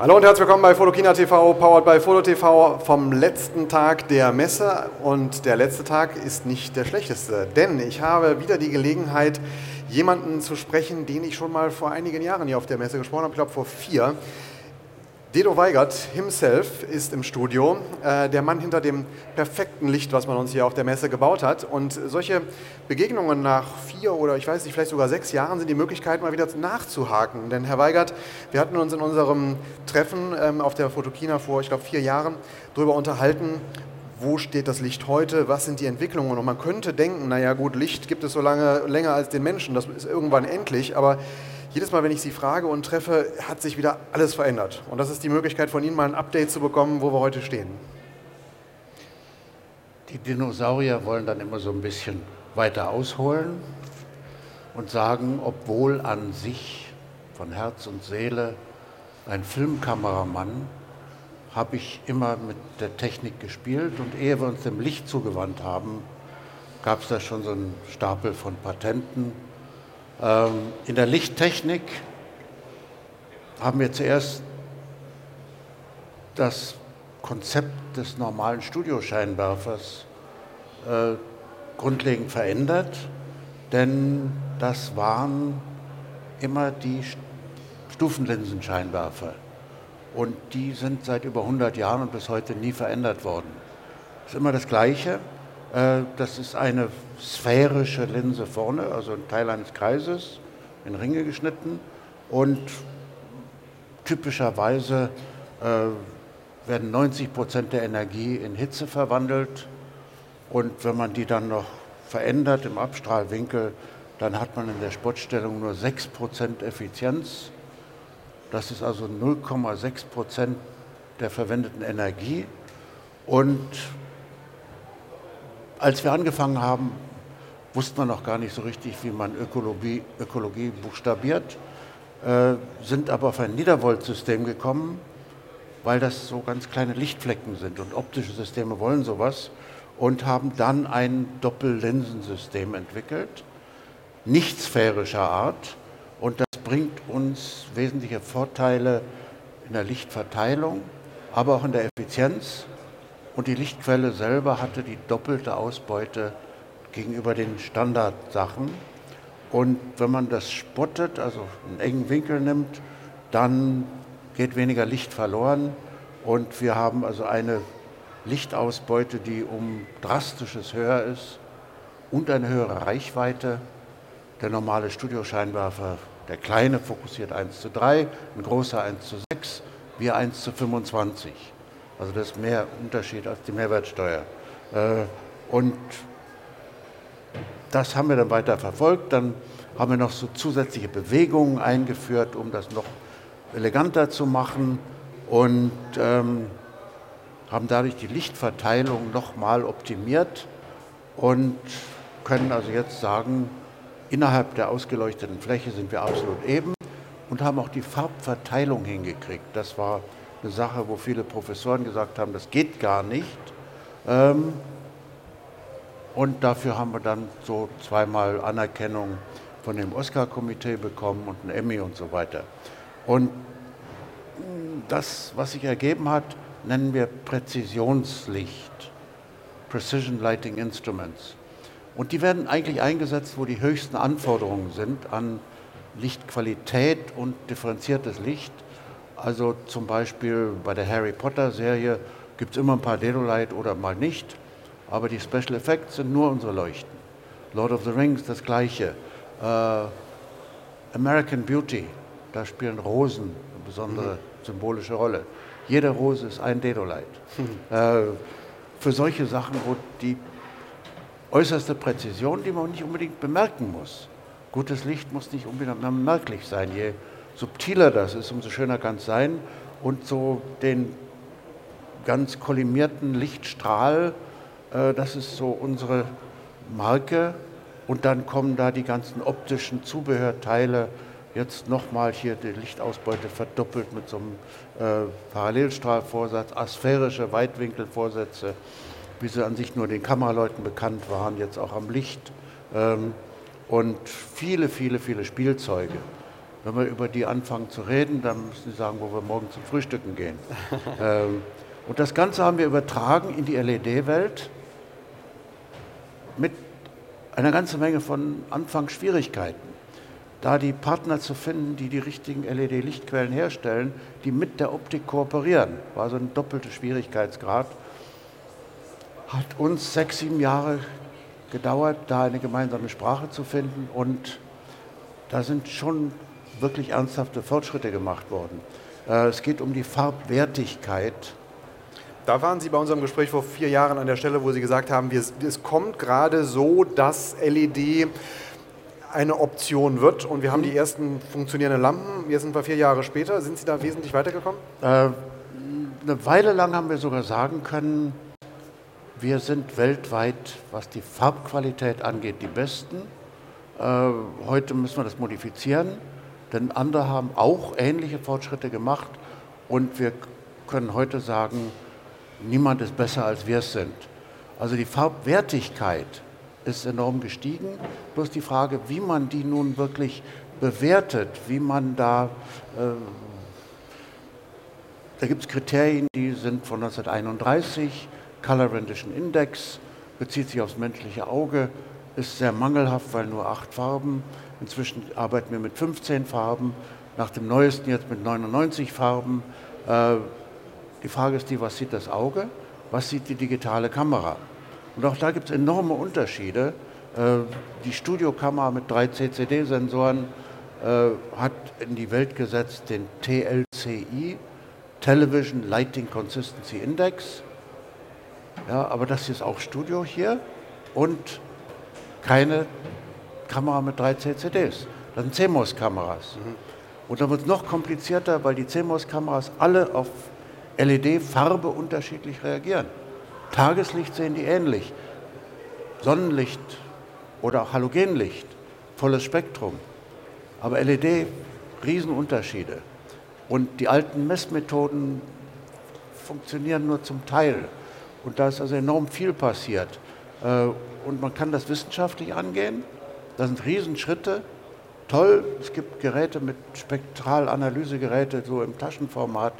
Hallo und herzlich willkommen bei Fotokina TV, powered by Foto TV vom letzten Tag der Messe. Und der letzte Tag ist nicht der schlechteste, denn ich habe wieder die Gelegenheit, jemanden zu sprechen, den ich schon mal vor einigen Jahren hier auf der Messe gesprochen habe, ich glaube vor vier. Dedo Weigert himself ist im Studio, äh, der Mann hinter dem perfekten Licht, was man uns hier auf der Messe gebaut hat. Und solche Begegnungen nach vier oder ich weiß nicht, vielleicht sogar sechs Jahren sind die Möglichkeit, mal wieder nachzuhaken. Denn Herr Weigert, wir hatten uns in unserem Treffen ähm, auf der Fotokina vor, ich glaube, vier Jahren darüber unterhalten, wo steht das Licht heute, was sind die Entwicklungen. Und man könnte denken, naja gut, Licht gibt es so lange, länger als den Menschen, das ist irgendwann endlich, aber jedes Mal, wenn ich Sie frage und treffe, hat sich wieder alles verändert. Und das ist die Möglichkeit von Ihnen, mal ein Update zu bekommen, wo wir heute stehen. Die Dinosaurier wollen dann immer so ein bisschen weiter ausholen und sagen, obwohl an sich von Herz und Seele ein Filmkameramann, habe ich immer mit der Technik gespielt und ehe wir uns dem Licht zugewandt haben, gab es da schon so einen Stapel von Patenten in der Lichttechnik haben wir zuerst das Konzept des normalen Studioscheinwerfers äh, grundlegend verändert, denn das waren immer die Stufenlinsenscheinwerfer. Und die sind seit über 100 Jahren und bis heute nie verändert worden. Es ist immer das Gleiche. Äh, das ist eine sphärische Linse vorne, also ein Teil eines Kreises, in Ringe geschnitten. Und typischerweise äh, werden 90 Prozent der Energie in Hitze verwandelt. Und wenn man die dann noch verändert im Abstrahlwinkel, dann hat man in der Spottstellung nur 6 Prozent Effizienz. Das ist also 0,6 Prozent der verwendeten Energie. Und als wir angefangen haben, wusste man noch gar nicht so richtig, wie man Ökologie, Ökologie buchstabiert, äh, sind aber auf ein Niedervoltsystem gekommen, weil das so ganz kleine Lichtflecken sind und optische Systeme wollen sowas und haben dann ein Doppellinsensystem entwickelt, nicht sphärischer Art und das bringt uns wesentliche Vorteile in der Lichtverteilung, aber auch in der Effizienz und die Lichtquelle selber hatte die doppelte Ausbeute gegenüber den Standardsachen. Und wenn man das spottet, also einen engen Winkel nimmt, dann geht weniger Licht verloren und wir haben also eine Lichtausbeute, die um drastisches höher ist und eine höhere Reichweite. Der normale Studioscheinwerfer, der kleine, fokussiert 1 zu 3, ein großer 1 zu 6, wir 1 zu 25. Also das ist mehr Unterschied als die Mehrwertsteuer. Äh, und das haben wir dann weiter verfolgt. Dann haben wir noch so zusätzliche Bewegungen eingeführt, um das noch eleganter zu machen und ähm, haben dadurch die Lichtverteilung nochmal optimiert und können also jetzt sagen, innerhalb der ausgeleuchteten Fläche sind wir absolut eben und haben auch die Farbverteilung hingekriegt. Das war eine Sache, wo viele Professoren gesagt haben, das geht gar nicht. Ähm, und dafür haben wir dann so zweimal Anerkennung von dem Oscar-Komitee bekommen und ein Emmy und so weiter. Und das, was sich ergeben hat, nennen wir Präzisionslicht, Precision Lighting Instruments. Und die werden eigentlich eingesetzt, wo die höchsten Anforderungen sind an Lichtqualität und differenziertes Licht. Also zum Beispiel bei der Harry Potter Serie gibt es immer ein paar Dedolight oder mal nicht, aber die Special Effects sind nur unsere Leuchten. Lord of the Rings das gleiche. Äh, American Beauty, da spielen Rosen eine besondere mhm. symbolische Rolle. Jede Rose ist ein Dedolight. Mhm. Äh, für solche Sachen, wo die äußerste Präzision, die man nicht unbedingt bemerken muss. Gutes Licht muss nicht unbedingt merklich sein. Je subtiler das ist, umso schöner kann es sein. Und so den ganz kollimierten Lichtstrahl, äh, das ist so unsere Marke. Und dann kommen da die ganzen optischen Zubehörteile. Jetzt nochmal hier die Lichtausbeute verdoppelt mit so einem äh, Parallelstrahlvorsatz, asphärische Weitwinkelvorsätze, wie sie an sich nur den Kameraleuten bekannt waren, jetzt auch am Licht. Ähm, und viele, viele, viele Spielzeuge. Wenn wir über die anfangen zu reden, dann müssen Sie sagen, wo wir morgen zum Frühstücken gehen. ähm, und das Ganze haben wir übertragen in die LED-Welt mit einer ganzen Menge von Anfangsschwierigkeiten. Da die Partner zu finden, die die richtigen LED-Lichtquellen herstellen, die mit der Optik kooperieren, war so ein doppelter Schwierigkeitsgrad. Hat uns sechs, sieben Jahre gedauert, da eine gemeinsame Sprache zu finden und da sind schon wirklich ernsthafte Fortschritte gemacht worden. Äh, es geht um die Farbwertigkeit da waren Sie bei unserem Gespräch vor vier Jahren an der Stelle, wo Sie gesagt haben, es kommt gerade so, dass LED eine Option wird und wir haben die ersten funktionierenden Lampen. Jetzt sind wir vier Jahre später. Sind Sie da wesentlich weitergekommen? Äh, eine Weile lang haben wir sogar sagen können, wir sind weltweit, was die Farbqualität angeht, die Besten. Äh, heute müssen wir das modifizieren, denn andere haben auch ähnliche Fortschritte gemacht und wir können heute sagen, niemand ist besser, als wir es sind. Also die Farbwertigkeit ist enorm gestiegen. Bloß die Frage, wie man die nun wirklich bewertet, wie man da, äh, da gibt es Kriterien, die sind von 1931, Color Rendition Index, bezieht sich aufs menschliche Auge, ist sehr mangelhaft, weil nur acht Farben. Inzwischen arbeiten wir mit 15 Farben, nach dem neuesten jetzt mit 99 Farben. Äh, die Frage ist die, was sieht das Auge, was sieht die digitale Kamera? Und auch da gibt es enorme Unterschiede. Äh, die Studiokamera mit drei CCD-Sensoren äh, hat in die Welt gesetzt den TLCI, Television Lighting Consistency Index. Ja, aber das ist auch Studio hier und keine Kamera mit drei CCDs. Das sind CMOS-Kameras. Mhm. Und dann wird es noch komplizierter, weil die CMOS-Kameras alle auf LED-Farbe unterschiedlich reagieren. Tageslicht sehen die ähnlich. Sonnenlicht oder auch Halogenlicht, volles Spektrum. Aber LED, Riesenunterschiede. Und die alten Messmethoden funktionieren nur zum Teil. Und da ist also enorm viel passiert. Äh, und man kann das wissenschaftlich angehen. Das sind Riesenschritte. Toll, es gibt Geräte mit Spektralanalysegeräte so im Taschenformat,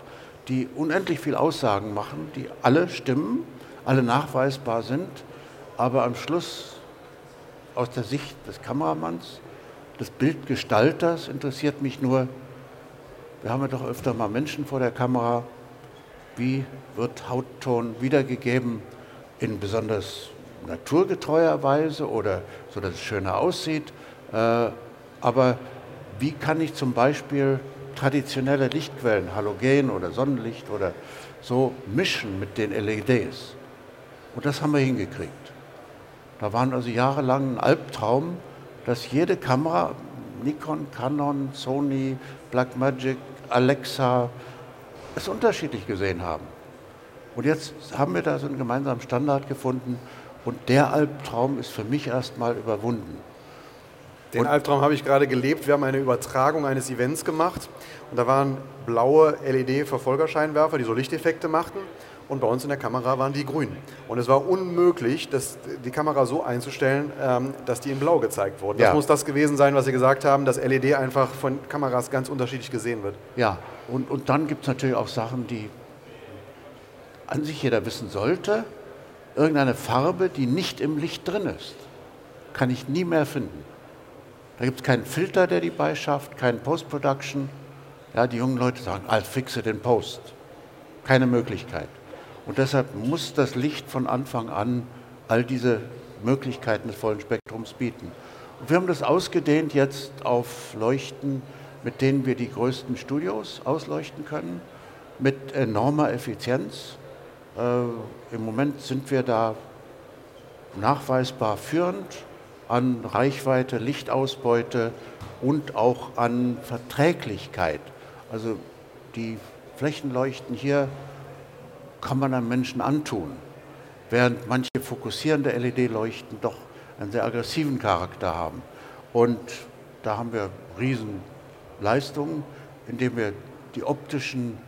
die unendlich viel Aussagen machen, die alle stimmen, alle nachweisbar sind, aber am Schluss aus der Sicht des Kameramanns, des Bildgestalters interessiert mich nur, wir haben ja doch öfter mal Menschen vor der Kamera, wie wird Hautton wiedergegeben in besonders naturgetreuer Weise oder so, dass es schöner aussieht. Äh, aber wie kann ich zum Beispiel traditionelle Lichtquellen, Halogen oder Sonnenlicht oder so mischen mit den LEDs. Und das haben wir hingekriegt. Da waren also jahrelang ein Albtraum, dass jede Kamera, Nikon, Canon, Sony, Blackmagic, Alexa, es unterschiedlich gesehen haben. Und jetzt haben wir da so einen gemeinsamen Standard gefunden und der Albtraum ist für mich erstmal überwunden. Den Albtraum habe ich gerade gelebt. Wir haben eine Übertragung eines Events gemacht und da waren blaue LED-Verfolgerscheinwerfer, die so Lichteffekte machten und bei uns in der Kamera waren die grün. Und es war unmöglich, das, die Kamera so einzustellen, ähm, dass die in blau gezeigt wurden. Das muss das gewesen sein, was Sie gesagt haben, dass LED einfach von Kameras ganz unterschiedlich gesehen wird. Ja, und, und dann gibt es natürlich auch Sachen, die an sich jeder wissen sollte. Irgendeine Farbe, die nicht im Licht drin ist, kann ich nie mehr finden. Da gibt es keinen Filter, der die beischafft, keinen Post-Production. Ja, die jungen Leute sagen, I'll fix it in Post. Keine Möglichkeit. Und deshalb muss das Licht von Anfang an all diese Möglichkeiten des vollen Spektrums bieten. Und wir haben das ausgedehnt jetzt auf Leuchten, mit denen wir die größten Studios ausleuchten können, mit enormer Effizienz. Äh, Im Moment sind wir da nachweisbar führend an Reichweite, Lichtausbeute und auch an Verträglichkeit. Also die Flächenleuchten hier kann man einem Menschen antun, während manche fokussierende LED-Leuchten doch einen sehr aggressiven Charakter haben. Und da haben wir Riesenleistungen, indem wir die optischen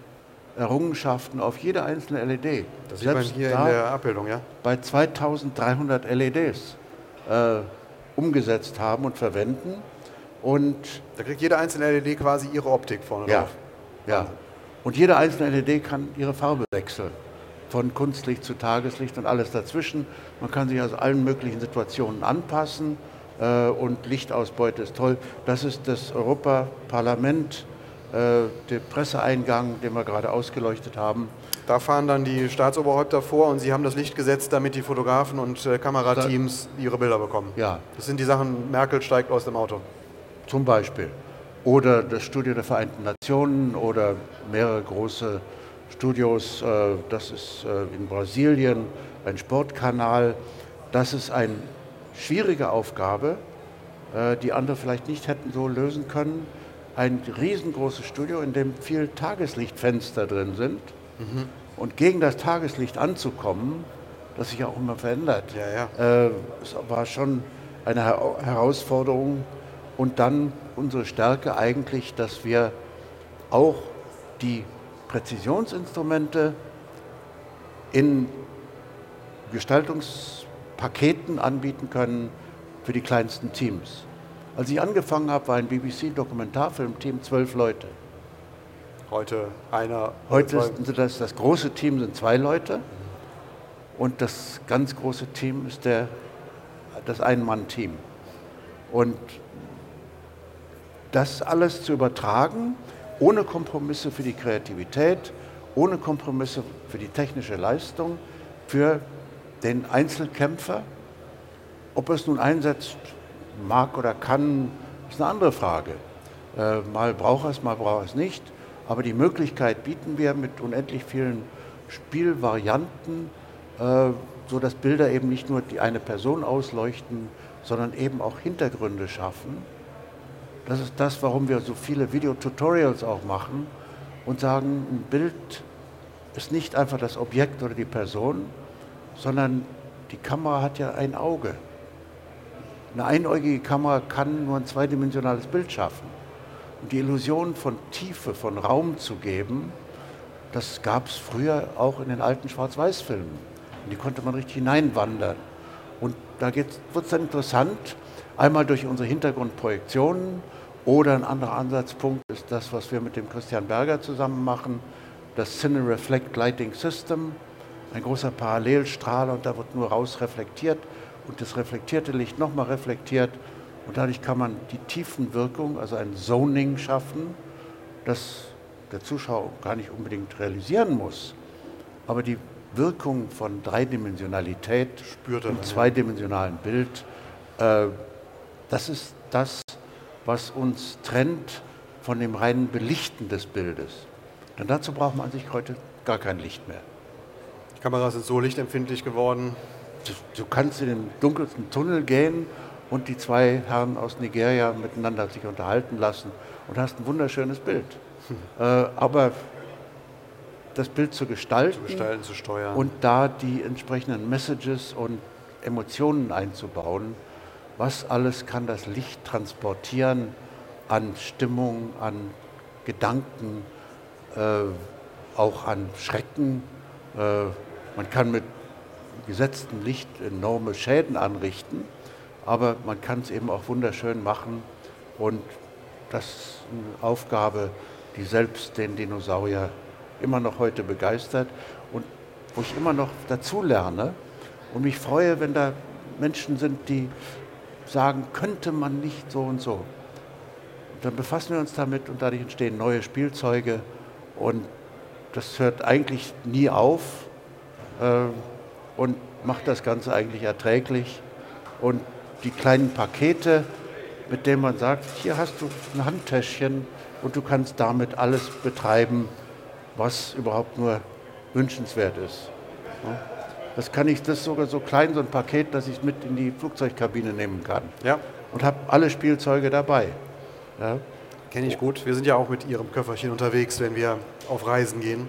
Errungenschaften auf jede einzelne LED. Das sieht man hier in der Abbildung, ja? Bei 2300 LEDs äh, umgesetzt haben und verwenden. Und da kriegt jede einzelne LED quasi ihre Optik vorne ja, drauf. Ja. Und jede einzelne LED kann ihre Farbe wechseln. Von Kunstlicht zu Tageslicht und alles dazwischen. Man kann sich also allen möglichen Situationen anpassen äh, und Lichtausbeute ist toll. Das ist das Europaparlament, der Presseeingang, den wir gerade ausgeleuchtet haben. Da fahren dann die Staatsoberhäupter vor und sie haben das Licht gesetzt, damit die Fotografen und äh, Kamerateams ihre Bilder bekommen. Ja. Das sind die Sachen, Merkel steigt aus dem Auto. Zum Beispiel. Oder das Studio der Vereinten Nationen oder mehrere große Studios. Äh, das ist äh, in Brasilien ein Sportkanal. Das ist eine schwierige Aufgabe, äh, die andere vielleicht nicht hätten so lösen können. Ein riesengroßes Studio, in dem viel Tageslichtfenster drin sind. Mhm. Und gegen das Tageslicht anzukommen, das sich auch immer verändert, ja, ja. Äh, war schon eine Herausforderung. Und dann unsere Stärke eigentlich, dass wir auch die Präzisionsinstrumente in Gestaltungspaketen anbieten können für die kleinsten Teams. Als ich angefangen habe, war ein BBC-Dokumentarfilmteam zwölf Leute. Heute einer. Heute ist das, das große Team sind zwei Leute und das ganz große Team ist der, das Ein-Mann-Team. Und das alles zu übertragen, ohne Kompromisse für die Kreativität, ohne Kompromisse für die technische Leistung, für den Einzelkämpfer. Ob er es nun einsetzt mag oder kann, ist eine andere Frage. Äh, mal braucht es, mal braucht es nicht. Aber die Möglichkeit bieten wir mit unendlich vielen Spielvarianten, äh, sodass Bilder eben nicht nur die eine Person ausleuchten, sondern eben auch Hintergründe schaffen. Das ist das, warum wir so viele Videotutorials auch machen und sagen, ein Bild ist nicht einfach das Objekt oder die Person, sondern die Kamera hat ja ein Auge. Eine einäugige Kamera kann nur ein zweidimensionales Bild schaffen. Und die Illusion von Tiefe, von Raum zu geben, das gab es früher auch in den alten Schwarz-Weiß-Filmen. Die konnte man richtig hineinwandern. Und da wird es dann interessant, einmal durch unsere Hintergrundprojektionen oder ein anderer Ansatzpunkt ist das, was wir mit dem Christian Berger zusammen machen, das Cine Reflect Lighting System, ein großer Parallelstrahler und da wird nur raus reflektiert und das reflektierte Licht nochmal reflektiert und dadurch kann man die Tiefenwirkung, also ein Zoning schaffen, das der Zuschauer gar nicht unbedingt realisieren muss. Aber die Wirkung von Dreidimensionalität Spürt im zweidimensionalen Bild, äh, das ist das, was uns trennt von dem reinen Belichten des Bildes. Denn dazu braucht man sich heute gar kein Licht mehr. Die Kameras sind so lichtempfindlich geworden. Du, du kannst in den dunkelsten Tunnel gehen und die zwei Herren aus Nigeria miteinander sich unterhalten lassen und hast ein wunderschönes Bild. Hm. Äh, aber das Bild zu gestalten, zu gestalten, zu steuern und da die entsprechenden Messages und Emotionen einzubauen, was alles kann das Licht transportieren an Stimmung, an Gedanken, äh, auch an Schrecken. Äh, man kann mit gesetztem Licht enorme Schäden anrichten, aber man kann es eben auch wunderschön machen und das ist eine Aufgabe, die selbst den Dinosaurier immer noch heute begeistert und wo ich immer noch dazu lerne und mich freue, wenn da Menschen sind, die sagen, könnte man nicht so und so. Und dann befassen wir uns damit und dadurch entstehen neue Spielzeuge und das hört eigentlich nie auf äh, und macht das Ganze eigentlich erträglich. Und die kleinen Pakete, mit denen man sagt, hier hast du ein Handtäschchen und du kannst damit alles betreiben, was überhaupt nur wünschenswert ist. Das kann ich, das ist sogar so klein, so ein Paket, dass ich es mit in die Flugzeugkabine nehmen kann. Ja. Und habe alle Spielzeuge dabei. Ja. Kenne ich gut. Wir sind ja auch mit Ihrem Köfferchen unterwegs, wenn wir auf Reisen gehen.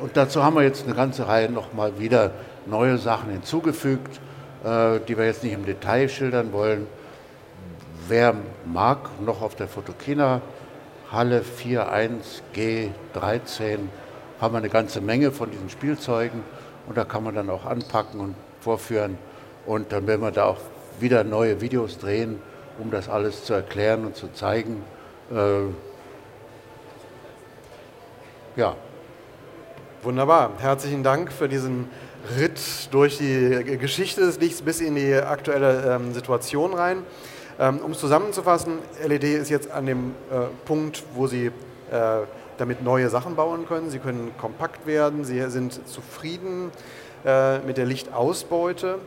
Und dazu haben wir jetzt eine ganze Reihe nochmal wieder neue Sachen hinzugefügt, äh, die wir jetzt nicht im Detail schildern wollen. Wer mag, noch auf der Fotokina Halle 41G13 haben wir eine ganze Menge von diesen Spielzeugen und da kann man dann auch anpacken und vorführen. Und dann werden wir da auch wieder neue Videos drehen um das alles zu erklären und zu zeigen. Äh, ja. Wunderbar. Herzlichen Dank für diesen Ritt durch die Geschichte des Lichts bis in die aktuelle ähm, Situation rein. Ähm, um es zusammenzufassen, LED ist jetzt an dem äh, Punkt, wo Sie äh, damit neue Sachen bauen können. Sie können kompakt werden, Sie sind zufrieden äh, mit der Lichtausbeute.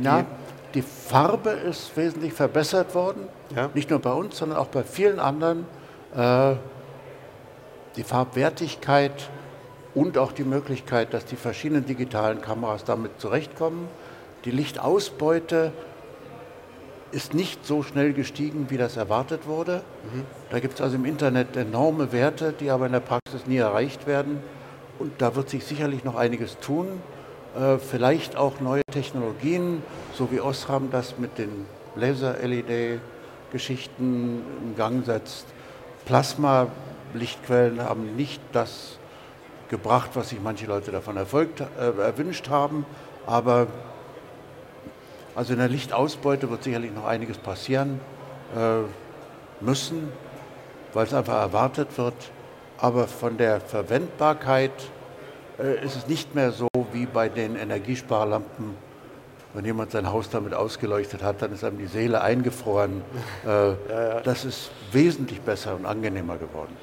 Ja, die, die Farbe ist wesentlich verbessert worden, ja. nicht nur bei uns, sondern auch bei vielen anderen. Äh, die Farbwertigkeit und auch die Möglichkeit, dass die verschiedenen digitalen Kameras damit zurechtkommen. Die Lichtausbeute ist nicht so schnell gestiegen, wie das erwartet wurde. Mhm. Da gibt es also im Internet enorme Werte, die aber in der Praxis nie erreicht werden. Und da wird sich sicherlich noch einiges tun. Äh, vielleicht auch neue Technologien, so wie Osram das mit den Laser-LED-Geschichten in Gang setzt. Plasma-Lichtquellen haben nicht das gebracht, was sich manche Leute davon erfolgt, äh, erwünscht haben. Aber also in der Lichtausbeute wird sicherlich noch einiges passieren äh, müssen, weil es einfach erwartet wird. Aber von der Verwendbarkeit äh, ist es nicht mehr so wie bei den Energiesparlampen. Wenn jemand sein Haus damit ausgeleuchtet hat, dann ist einem die Seele eingefroren. Äh, ja, ja. Das ist wesentlich besser und angenehmer geworden.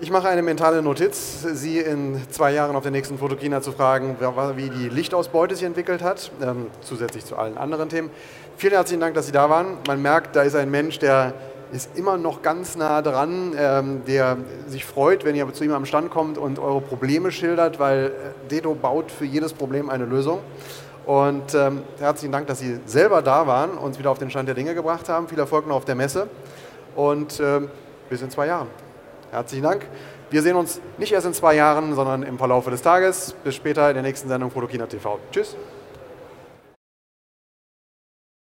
Ich mache eine mentale Notiz, Sie in zwei Jahren auf der nächsten Fotokina zu fragen, wie die Lichtausbeute sich entwickelt hat, ähm, zusätzlich zu allen anderen Themen. Vielen herzlichen Dank, dass Sie da waren. Man merkt, da ist ein Mensch, der ist immer noch ganz nah dran, ähm, der sich freut, wenn ihr zu ihm am Stand kommt und eure Probleme schildert, weil äh, Dedo baut für jedes Problem eine Lösung. Und ähm, herzlichen Dank, dass Sie selber da waren, und uns wieder auf den Stand der Dinge gebracht haben. Viel Erfolg noch auf der Messe und ähm, bis in zwei Jahren. Herzlichen Dank. Wir sehen uns nicht erst in zwei Jahren, sondern im Verlauf des Tages. Bis später in der nächsten Sendung Fotokina TV. Tschüss.